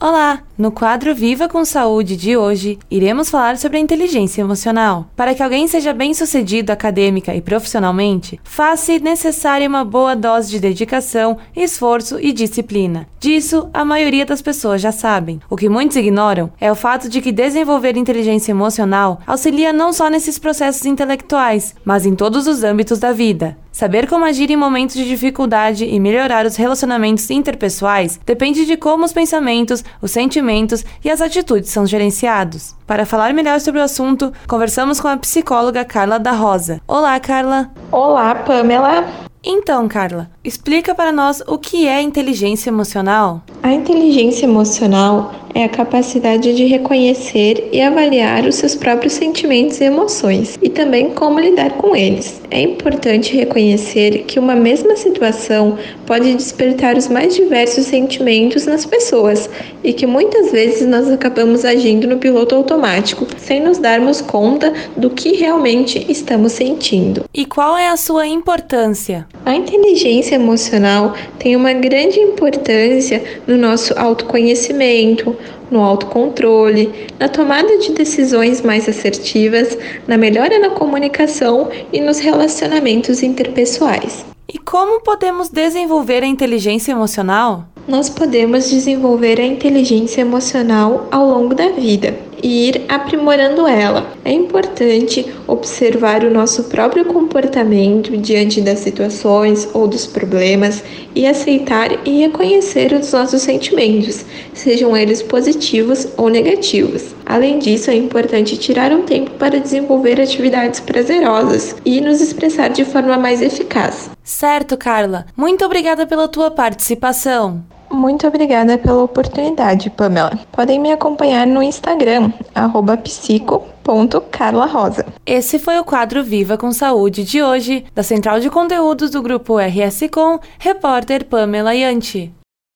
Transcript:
Olá! No quadro Viva com Saúde de hoje, iremos falar sobre a inteligência emocional. Para que alguém seja bem-sucedido acadêmica e profissionalmente, faz-se necessária uma boa dose de dedicação, esforço e disciplina. Disso, a maioria das pessoas já sabem. O que muitos ignoram é o fato de que desenvolver inteligência emocional auxilia não só nesses processos intelectuais, mas em todos os âmbitos da vida. Saber como agir em momentos de dificuldade e melhorar os relacionamentos interpessoais depende de como os pensamentos, os sentimentos e as atitudes são gerenciados. Para falar melhor sobre o assunto, conversamos com a psicóloga Carla da Rosa. Olá, Carla! Olá, Pamela! Então, Carla, explica para nós o que é inteligência emocional. A inteligência emocional é a capacidade de reconhecer e avaliar os seus próprios sentimentos e emoções e também como lidar com eles. É importante reconhecer que uma mesma situação pode despertar os mais diversos sentimentos nas pessoas e que muitas vezes nós acabamos agindo no piloto automático sem nos darmos conta do que realmente estamos sentindo. E qual é a sua importância? A inteligência emocional tem uma grande importância no nosso autoconhecimento, no autocontrole, na tomada de decisões mais assertivas, na melhora na comunicação e nos relacionamentos interpessoais. E como podemos desenvolver a inteligência emocional? Nós podemos desenvolver a inteligência emocional ao longo da vida e ir aprimorando ela. É importante observar o nosso próprio comportamento diante das situações ou dos problemas e aceitar e reconhecer os nossos sentimentos, sejam eles positivos ou negativos. Além disso, é importante tirar um tempo para desenvolver atividades prazerosas e nos expressar de forma mais eficaz. Certo, Carla. Muito obrigada pela tua participação. Muito obrigada pela oportunidade, Pamela. Podem me acompanhar no Instagram, psico.carlarosa. Esse foi o quadro Viva com Saúde de hoje, da Central de Conteúdos do Grupo RS Com, repórter Pamela Yanti.